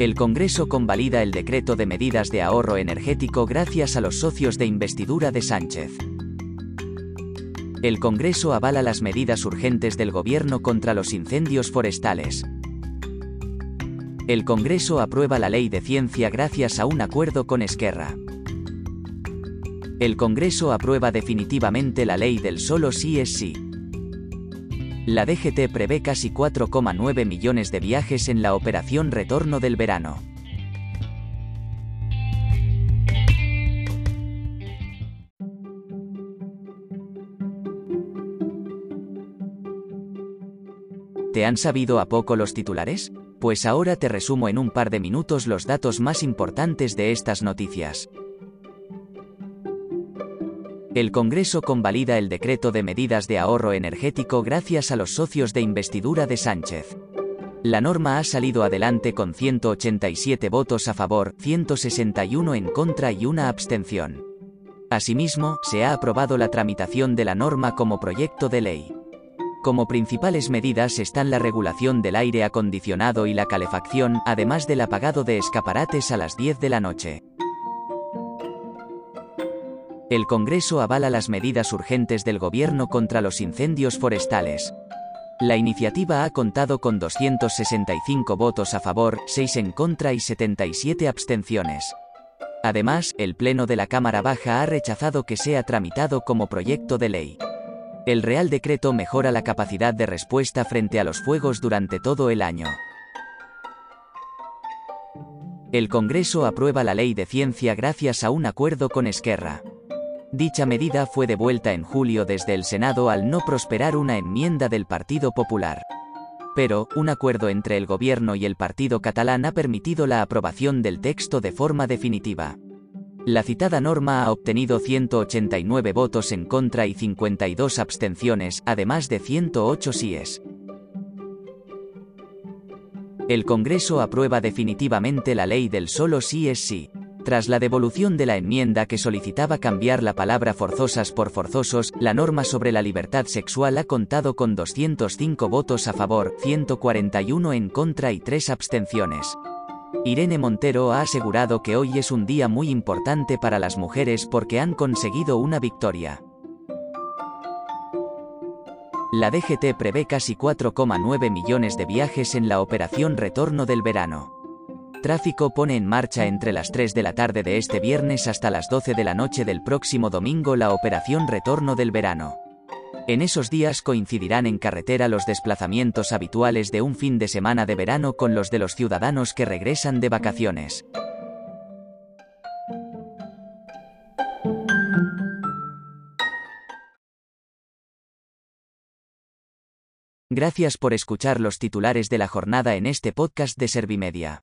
El Congreso convalida el decreto de medidas de ahorro energético gracias a los socios de investidura de Sánchez. El Congreso avala las medidas urgentes del Gobierno contra los incendios forestales. El Congreso aprueba la ley de ciencia gracias a un acuerdo con Esquerra. El Congreso aprueba definitivamente la ley del solo sí es sí. La DGT prevé casi 4,9 millones de viajes en la operación Retorno del Verano. ¿Te han sabido a poco los titulares? Pues ahora te resumo en un par de minutos los datos más importantes de estas noticias. El Congreso convalida el decreto de medidas de ahorro energético gracias a los socios de investidura de Sánchez. La norma ha salido adelante con 187 votos a favor, 161 en contra y una abstención. Asimismo, se ha aprobado la tramitación de la norma como proyecto de ley. Como principales medidas están la regulación del aire acondicionado y la calefacción, además del apagado de escaparates a las 10 de la noche. El Congreso avala las medidas urgentes del Gobierno contra los incendios forestales. La iniciativa ha contado con 265 votos a favor, 6 en contra y 77 abstenciones. Además, el Pleno de la Cámara Baja ha rechazado que sea tramitado como proyecto de ley. El Real Decreto mejora la capacidad de respuesta frente a los fuegos durante todo el año. El Congreso aprueba la ley de ciencia gracias a un acuerdo con Esquerra. Dicha medida fue devuelta en julio desde el Senado al no prosperar una enmienda del Partido Popular. Pero, un acuerdo entre el gobierno y el partido catalán ha permitido la aprobación del texto de forma definitiva. La citada norma ha obtenido 189 votos en contra y 52 abstenciones, además de 108 síes. El Congreso aprueba definitivamente la ley del solo sí es sí. Tras la devolución de la enmienda que solicitaba cambiar la palabra forzosas por forzosos, la norma sobre la libertad sexual ha contado con 205 votos a favor, 141 en contra y 3 abstenciones. Irene Montero ha asegurado que hoy es un día muy importante para las mujeres porque han conseguido una victoria. La DGT prevé casi 4,9 millones de viajes en la operación Retorno del Verano. Tráfico pone en marcha entre las 3 de la tarde de este viernes hasta las 12 de la noche del próximo domingo la operación Retorno del Verano. En esos días coincidirán en carretera los desplazamientos habituales de un fin de semana de verano con los de los ciudadanos que regresan de vacaciones. Gracias por escuchar los titulares de la jornada en este podcast de Servimedia.